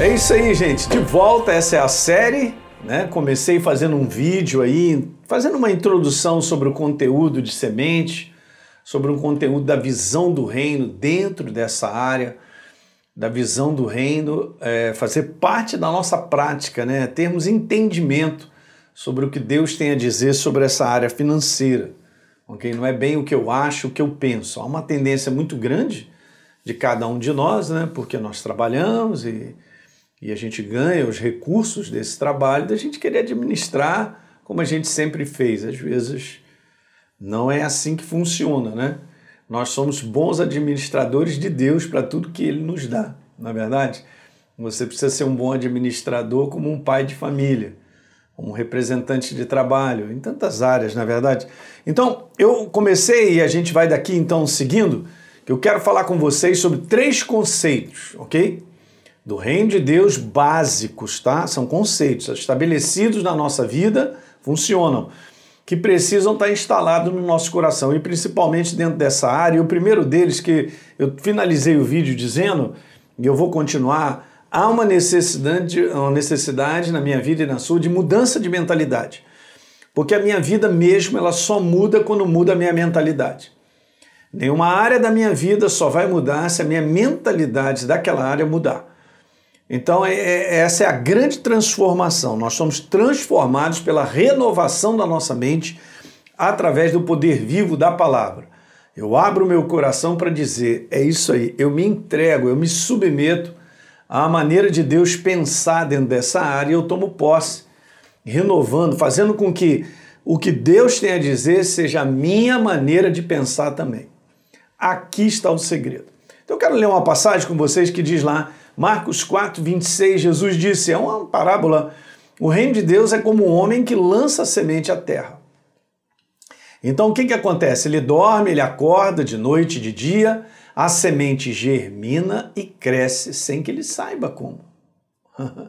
É isso aí, gente. De volta, essa é a série. Né? Comecei fazendo um vídeo aí, fazendo uma introdução sobre o conteúdo de semente, sobre um conteúdo da visão do reino dentro dessa área, da visão do reino, é, fazer parte da nossa prática, né? termos entendimento sobre o que Deus tem a dizer sobre essa área financeira. Okay? Não é bem o que eu acho, o que eu penso. Há uma tendência muito grande de cada um de nós, né? porque nós trabalhamos e e a gente ganha os recursos desse trabalho da gente querer administrar como a gente sempre fez. Às vezes não é assim que funciona, né? Nós somos bons administradores de Deus para tudo que Ele nos dá, na é verdade. Você precisa ser um bom administrador como um pai de família, um representante de trabalho, em tantas áreas, na é verdade. Então, eu comecei e a gente vai daqui então seguindo, que eu quero falar com vocês sobre três conceitos, ok? Do reino de Deus básicos, tá? São conceitos estabelecidos na nossa vida, funcionam, que precisam estar instalados no nosso coração e principalmente dentro dessa área. E o primeiro deles que eu finalizei o vídeo dizendo, e eu vou continuar, há uma necessidade, uma necessidade na minha vida e na sua de mudança de mentalidade. Porque a minha vida mesmo, ela só muda quando muda a minha mentalidade. Nenhuma área da minha vida só vai mudar se a minha mentalidade daquela área mudar. Então, é, é, essa é a grande transformação. Nós somos transformados pela renovação da nossa mente através do poder vivo da palavra. Eu abro meu coração para dizer: é isso aí, eu me entrego, eu me submeto à maneira de Deus pensar dentro dessa área e eu tomo posse, renovando, fazendo com que o que Deus tem a dizer seja a minha maneira de pensar também. Aqui está o segredo. Então, eu quero ler uma passagem com vocês que diz lá Marcos 4, 26, Jesus disse: é uma parábola. O reino de Deus é como um homem que lança a semente à terra. Então o que, que acontece? Ele dorme, ele acorda de noite, de dia, a semente germina e cresce sem que ele saiba como.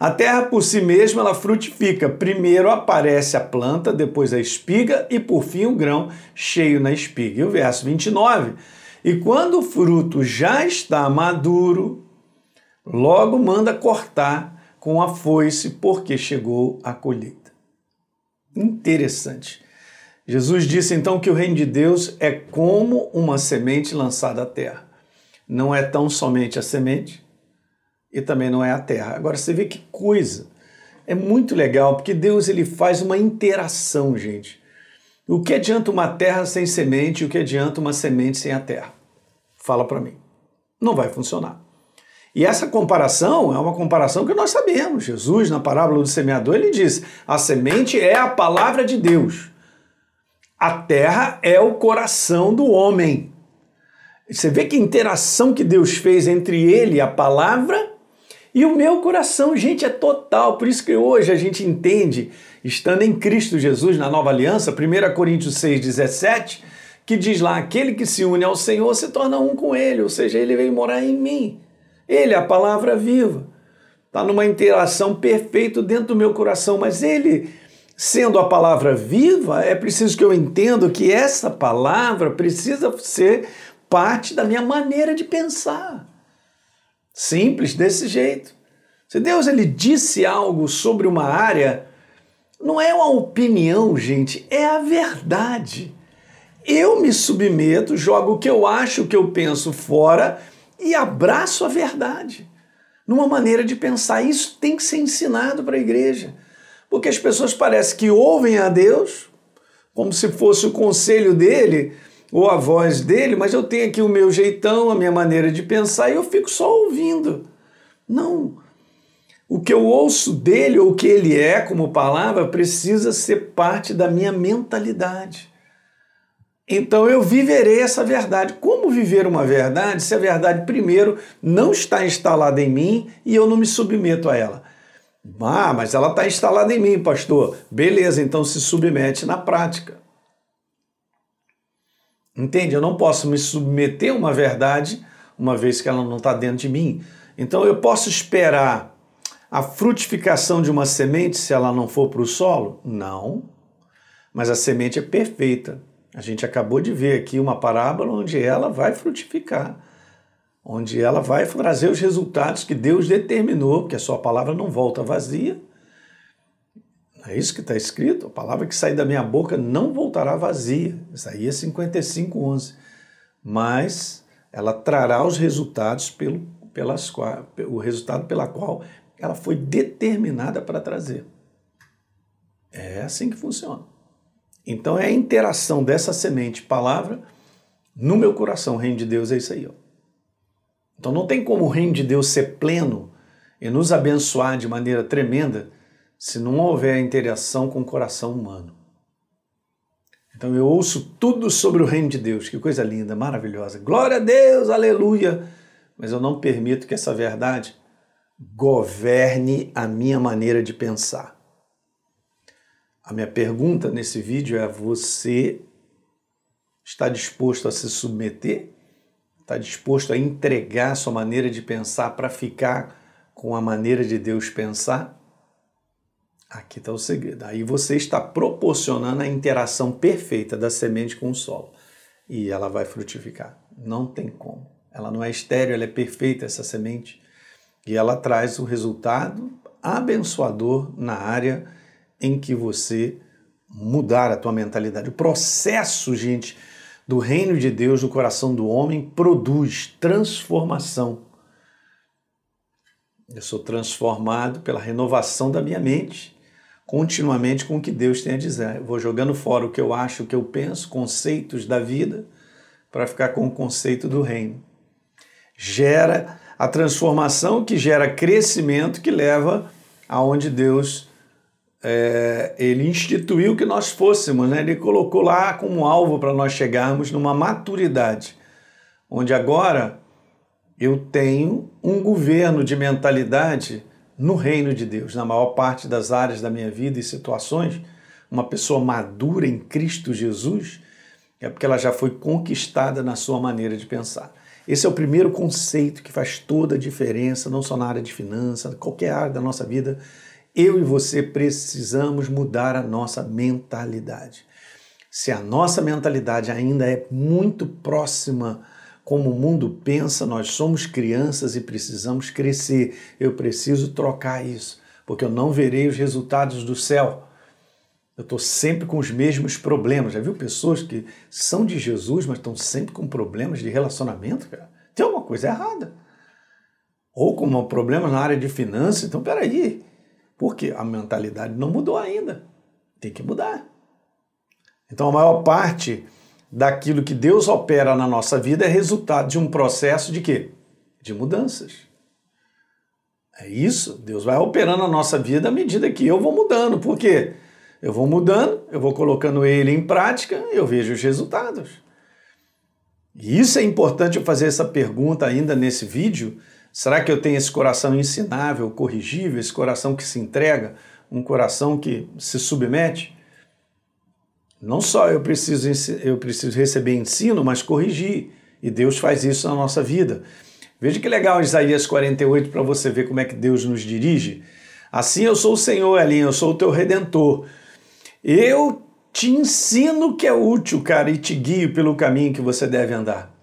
A terra por si mesma ela frutifica. Primeiro aparece a planta, depois a espiga e por fim o grão cheio na espiga. E o verso 29. E quando o fruto já está maduro, Logo manda cortar com a foice, porque chegou a colheita. Interessante. Jesus disse então que o reino de Deus é como uma semente lançada à terra. Não é tão somente a semente e também não é a terra. Agora você vê que coisa. É muito legal porque Deus ele faz uma interação, gente. O que adianta uma terra sem semente e o que adianta uma semente sem a terra? Fala para mim. Não vai funcionar. E essa comparação é uma comparação que nós sabemos. Jesus, na parábola do semeador, ele diz: a semente é a palavra de Deus. A terra é o coração do homem. Você vê que interação que Deus fez entre ele, a palavra, e o meu coração, gente, é total. Por isso que hoje a gente entende, estando em Cristo Jesus na nova aliança, 1 Coríntios 6,17, que diz lá: aquele que se une ao Senhor se torna um com ele, ou seja, ele vem morar em mim. Ele é a palavra viva. Está numa interação perfeita dentro do meu coração, mas ele, sendo a palavra viva, é preciso que eu entenda que essa palavra precisa ser parte da minha maneira de pensar. Simples desse jeito. Se Deus ele disse algo sobre uma área, não é uma opinião, gente, é a verdade. Eu me submeto, jogo o que eu acho, o que eu penso fora e abraço a verdade numa maneira de pensar. Isso tem que ser ensinado para a igreja. Porque as pessoas parecem que ouvem a Deus como se fosse o conselho dele ou a voz dele, mas eu tenho aqui o meu jeitão, a minha maneira de pensar e eu fico só ouvindo. Não. O que eu ouço dele ou o que ele é como palavra precisa ser parte da minha mentalidade. Então eu viverei essa verdade. Como viver uma verdade se a verdade, primeiro, não está instalada em mim e eu não me submeto a ela? Ah, mas ela está instalada em mim, pastor. Beleza, então se submete na prática. Entende? Eu não posso me submeter a uma verdade uma vez que ela não está dentro de mim. Então eu posso esperar a frutificação de uma semente se ela não for para o solo? Não. Mas a semente é perfeita. A gente acabou de ver aqui uma parábola onde ela vai frutificar. onde ela vai trazer os resultados que Deus determinou, porque a sua palavra não volta vazia. É isso que está escrito. A palavra que sair da minha boca não voltará vazia. Isaías 55, 11. Mas ela trará os resultados pelo, pelas, o resultado pela qual ela foi determinada para trazer. É assim que funciona. Então é a interação dessa semente palavra no meu coração. O reino de Deus é isso aí. Ó. Então não tem como o reino de Deus ser pleno e nos abençoar de maneira tremenda se não houver interação com o coração humano. Então eu ouço tudo sobre o reino de Deus, que coisa linda, maravilhosa. Glória a Deus, aleluia! Mas eu não permito que essa verdade governe a minha maneira de pensar. A minha pergunta nesse vídeo é: você está disposto a se submeter? Está disposto a entregar sua maneira de pensar para ficar com a maneira de Deus pensar? Aqui está o segredo. Aí você está proporcionando a interação perfeita da semente com o solo. E ela vai frutificar. Não tem como. Ela não é estéreo, ela é perfeita, essa semente. E ela traz o resultado abençoador na área em que você mudar a tua mentalidade. O processo, gente, do reino de Deus no coração do homem produz transformação. Eu sou transformado pela renovação da minha mente continuamente com o que Deus tem a dizer. Eu vou jogando fora o que eu acho, o que eu penso, conceitos da vida, para ficar com o conceito do reino. Gera a transformação que gera crescimento que leva aonde Deus é, ele instituiu que nós fôssemos, né? ele colocou lá como alvo para nós chegarmos numa maturidade, onde agora eu tenho um governo de mentalidade no reino de Deus, na maior parte das áreas da minha vida e situações, uma pessoa madura em Cristo Jesus, é porque ela já foi conquistada na sua maneira de pensar. Esse é o primeiro conceito que faz toda a diferença, não só na área de finanças, qualquer área da nossa vida. Eu e você precisamos mudar a nossa mentalidade. Se a nossa mentalidade ainda é muito próxima como o mundo pensa, nós somos crianças e precisamos crescer. Eu preciso trocar isso, porque eu não verei os resultados do céu. Eu estou sempre com os mesmos problemas. Já viu pessoas que são de Jesus, mas estão sempre com problemas de relacionamento? Cara? Tem alguma coisa errada. Ou com problemas na área de finanças. Então, peraí. Porque a mentalidade não mudou ainda. Tem que mudar. Então, a maior parte daquilo que Deus opera na nossa vida é resultado de um processo de quê? De mudanças. É isso, Deus vai operando a nossa vida à medida que eu vou mudando. Por quê? Eu vou mudando, eu vou colocando ele em prática eu vejo os resultados. E isso é importante eu fazer essa pergunta ainda nesse vídeo. Será que eu tenho esse coração ensinável, corrigível, esse coração que se entrega, um coração que se submete? Não só eu preciso, eu preciso receber ensino, mas corrigir. E Deus faz isso na nossa vida. Veja que legal Isaías 48 para você ver como é que Deus nos dirige. Assim eu sou o Senhor, Elinho, eu sou o teu redentor. Eu te ensino que é útil, cara, e te guio pelo caminho que você deve andar.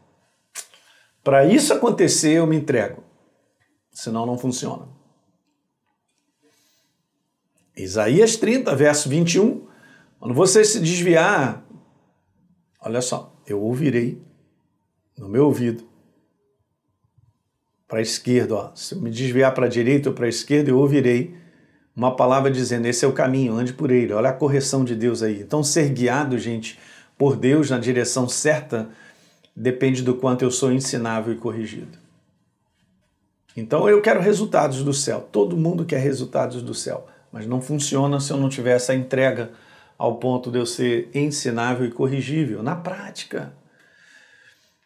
Para isso acontecer, eu me entrego. Senão não funciona. Isaías 30, verso 21. Quando você se desviar, olha só, eu ouvirei no meu ouvido para a esquerda, ó. se eu me desviar para a direita ou para a esquerda, eu ouvirei uma palavra dizendo: esse é o caminho, ande por ele. Olha a correção de Deus aí. Então, ser guiado, gente, por Deus na direção certa depende do quanto eu sou ensinável e corrigido. Então, eu quero resultados do céu. Todo mundo quer resultados do céu, mas não funciona se eu não tiver essa entrega ao ponto de eu ser ensinável e corrigível na prática.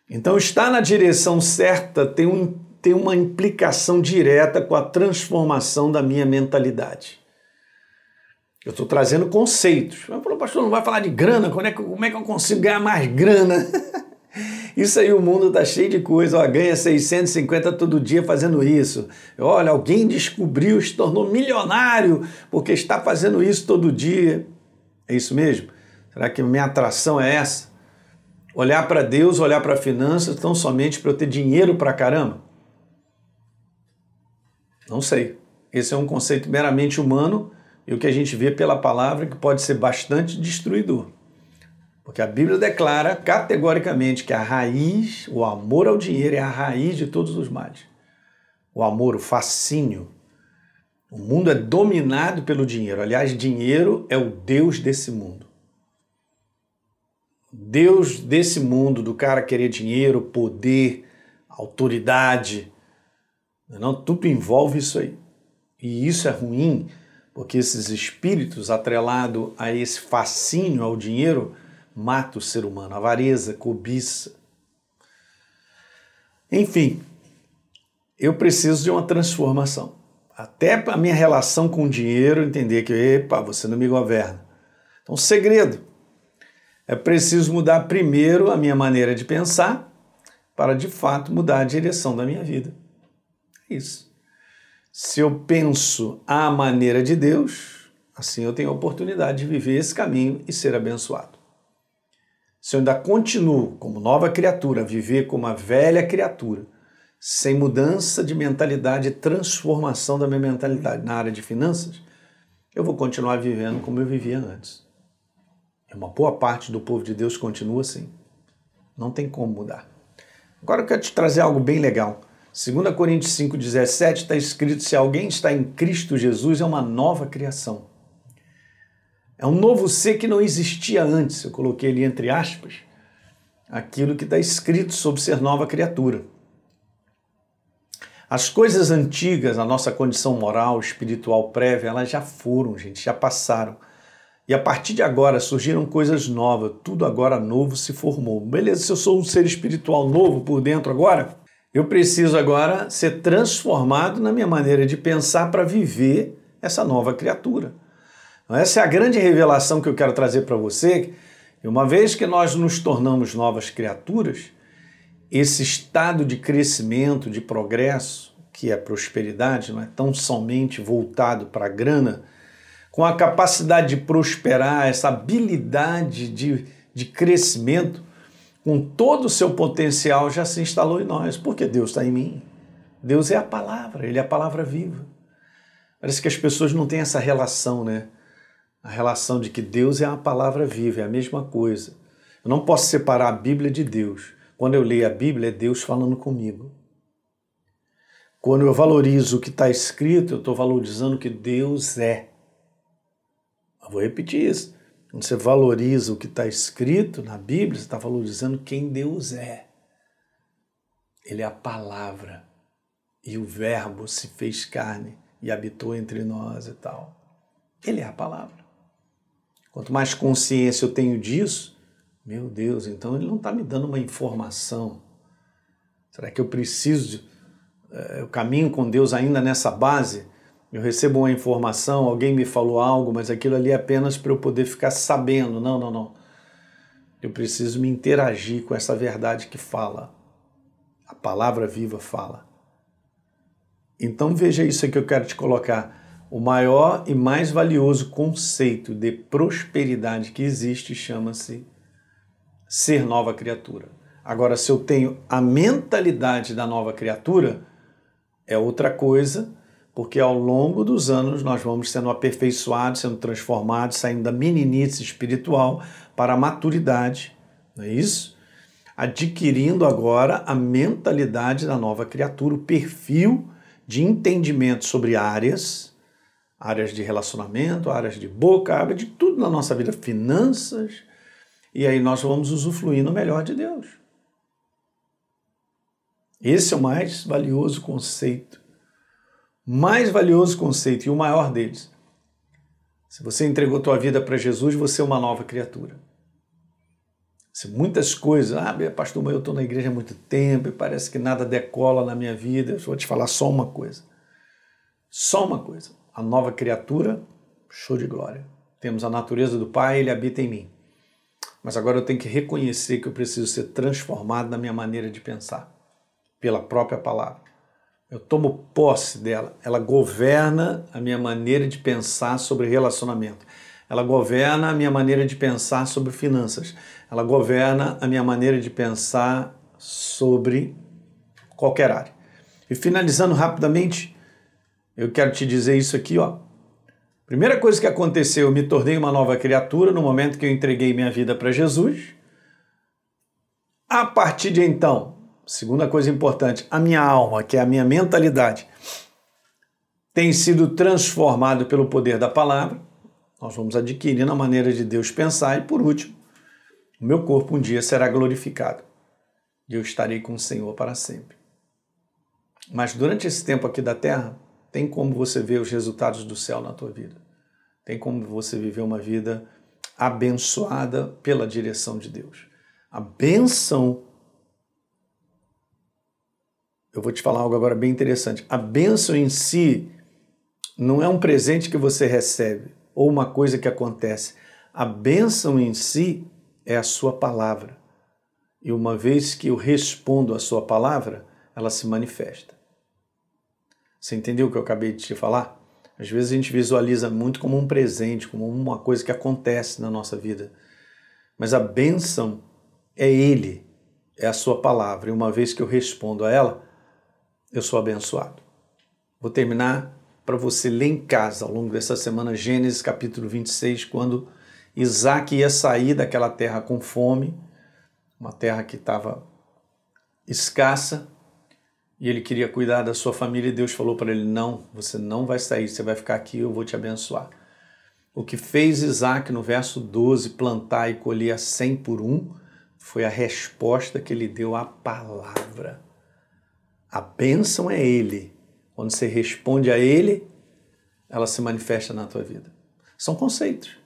Então, estar na direção certa tem, um, tem uma implicação direta com a transformação da minha mentalidade. Eu estou trazendo conceitos. Mas, pastor, não vai falar de grana? Como é, que, como é que eu consigo ganhar mais grana? Isso aí, o mundo está cheio de coisa. Ó, ganha 650 todo dia fazendo isso. Olha, alguém descobriu, se tornou milionário porque está fazendo isso todo dia. É isso mesmo? Será que minha atração é essa? Olhar para Deus, olhar para finanças, tão somente para eu ter dinheiro para caramba? Não sei. Esse é um conceito meramente humano e o que a gente vê pela palavra que pode ser bastante destruidor. Porque a Bíblia declara categoricamente que a raiz, o amor ao dinheiro é a raiz de todos os males. O amor, o fascínio. O mundo é dominado pelo dinheiro. Aliás, dinheiro é o Deus desse mundo. Deus desse mundo, do cara querer dinheiro, poder, autoridade, não, tudo envolve isso aí. E isso é ruim, porque esses espíritos atrelados a esse fascínio ao dinheiro mata o ser humano, avareza, cobiça. Enfim, eu preciso de uma transformação. Até a minha relação com o dinheiro entender que, epa, você não me governa. Então, segredo. É preciso mudar primeiro a minha maneira de pensar para de fato mudar a direção da minha vida. Isso. Se eu penso à maneira de Deus, assim eu tenho a oportunidade de viver esse caminho e ser abençoado. Se eu ainda continuo como nova criatura, a viver como uma velha criatura, sem mudança de mentalidade, transformação da minha mentalidade na área de finanças, eu vou continuar vivendo como eu vivia antes. E uma boa parte do povo de Deus continua assim. Não tem como mudar. Agora eu quero te trazer algo bem legal. 2 Coríntios 5,17 está escrito: se alguém está em Cristo Jesus, é uma nova criação. É um novo ser que não existia antes. Eu coloquei ali entre aspas aquilo que está escrito sobre ser nova criatura. As coisas antigas, a nossa condição moral, espiritual prévia, elas já foram, gente, já passaram. E a partir de agora surgiram coisas novas, tudo agora novo se formou. Beleza, se eu sou um ser espiritual novo por dentro agora, eu preciso agora ser transformado na minha maneira de pensar para viver essa nova criatura. Então, essa é a grande revelação que eu quero trazer para você. Uma vez que nós nos tornamos novas criaturas, esse estado de crescimento, de progresso, que é prosperidade, não é tão somente voltado para a grana, com a capacidade de prosperar, essa habilidade de, de crescimento, com todo o seu potencial, já se instalou em nós, porque Deus está em mim. Deus é a palavra, Ele é a palavra viva. Parece que as pessoas não têm essa relação, né? A relação de que Deus é a palavra viva, é a mesma coisa. Eu não posso separar a Bíblia de Deus. Quando eu leio a Bíblia, é Deus falando comigo. Quando eu valorizo o que está escrito, eu estou valorizando o que Deus é. Eu vou repetir isso. Quando você valoriza o que está escrito na Bíblia, você está valorizando quem Deus é. Ele é a palavra. E o Verbo se fez carne e habitou entre nós e tal. Ele é a palavra. Quanto mais consciência eu tenho disso, meu Deus, então ele não está me dando uma informação. Será que eu preciso, é, eu caminho com Deus ainda nessa base? Eu recebo uma informação, alguém me falou algo, mas aquilo ali é apenas para eu poder ficar sabendo. Não, não, não. Eu preciso me interagir com essa verdade que fala. A palavra viva fala. Então veja isso que eu quero te colocar. O maior e mais valioso conceito de prosperidade que existe chama-se ser nova criatura. Agora, se eu tenho a mentalidade da nova criatura, é outra coisa porque ao longo dos anos nós vamos sendo aperfeiçoados, sendo transformados, saindo da meninice espiritual para a maturidade, não é isso? Adquirindo agora a mentalidade da nova criatura, o perfil de entendimento sobre áreas, áreas de relacionamento, áreas de boca, área de tudo na nossa vida, finanças, e aí nós vamos usufruir no melhor de Deus. Esse é o mais valioso conceito mais valioso conceito e o maior deles. Se você entregou tua vida para Jesus, você é uma nova criatura. Se muitas coisas, ah, pastor, mas eu estou na igreja há muito tempo e parece que nada decola na minha vida, eu vou te falar só uma coisa. Só uma coisa. A nova criatura, show de glória. Temos a natureza do Pai, ele habita em mim. Mas agora eu tenho que reconhecer que eu preciso ser transformado na minha maneira de pensar, pela própria palavra. Eu tomo posse dela. Ela governa a minha maneira de pensar sobre relacionamento. ela governa a minha maneira de pensar sobre finanças, ela governa a minha maneira de pensar sobre qualquer área. E finalizando rapidamente, eu quero te dizer isso aqui, ó. Primeira coisa que aconteceu, eu me tornei uma nova criatura no momento que eu entreguei minha vida para Jesus. A partir de então, segunda coisa importante, a minha alma, que é a minha mentalidade, tem sido transformado pelo poder da palavra. Nós vamos adquirindo a maneira de Deus pensar e por último, o meu corpo um dia será glorificado. E eu estarei com o Senhor para sempre. Mas durante esse tempo aqui da terra, tem como você ver os resultados do céu na tua vida. Tem como você viver uma vida abençoada pela direção de Deus. A benção. Eu vou te falar algo agora bem interessante. A benção em si não é um presente que você recebe ou uma coisa que acontece. A benção em si é a sua palavra. E uma vez que eu respondo à sua palavra, ela se manifesta. Você entendeu o que eu acabei de te falar? Às vezes a gente visualiza muito como um presente, como uma coisa que acontece na nossa vida. Mas a bênção é Ele, é a Sua palavra. E uma vez que eu respondo a ela, eu sou abençoado. Vou terminar para você ler em casa ao longo dessa semana Gênesis capítulo 26, quando Isaac ia sair daquela terra com fome, uma terra que estava escassa, e ele queria cuidar da sua família e Deus falou para ele: Não, você não vai sair, você vai ficar aqui, eu vou te abençoar. O que fez Isaac no verso 12 plantar e colher a 100 por um foi a resposta que ele deu à palavra. A bênção é ele. Quando você responde a ele, ela se manifesta na tua vida. São conceitos.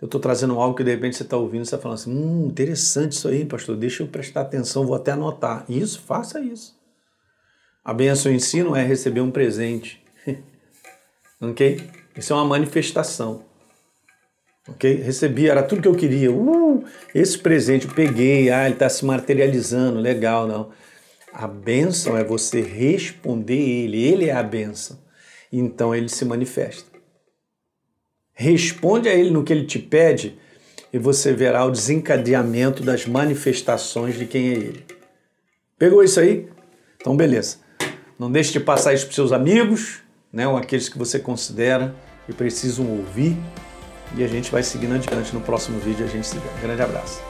Eu estou trazendo algo que de repente você está ouvindo e está falando assim: hum, interessante isso aí, pastor, deixa eu prestar atenção, vou até anotar. Isso, faça isso. A bênção em si não é receber um presente. ok? Isso é uma manifestação. Ok? Recebi, era tudo que eu queria. Uh, esse presente eu peguei, ah, ele está se materializando, legal, não. A bênção é você responder ele, ele é a bênção. Então ele se manifesta. Responde a ele no que ele te pede e você verá o desencadeamento das manifestações de quem é ele. Pegou isso aí? Então, beleza. Não deixe de passar isso para seus amigos, né, ou aqueles que você considera que precisam ouvir. E a gente vai seguindo adiante no próximo vídeo. A gente se vê. Um grande abraço.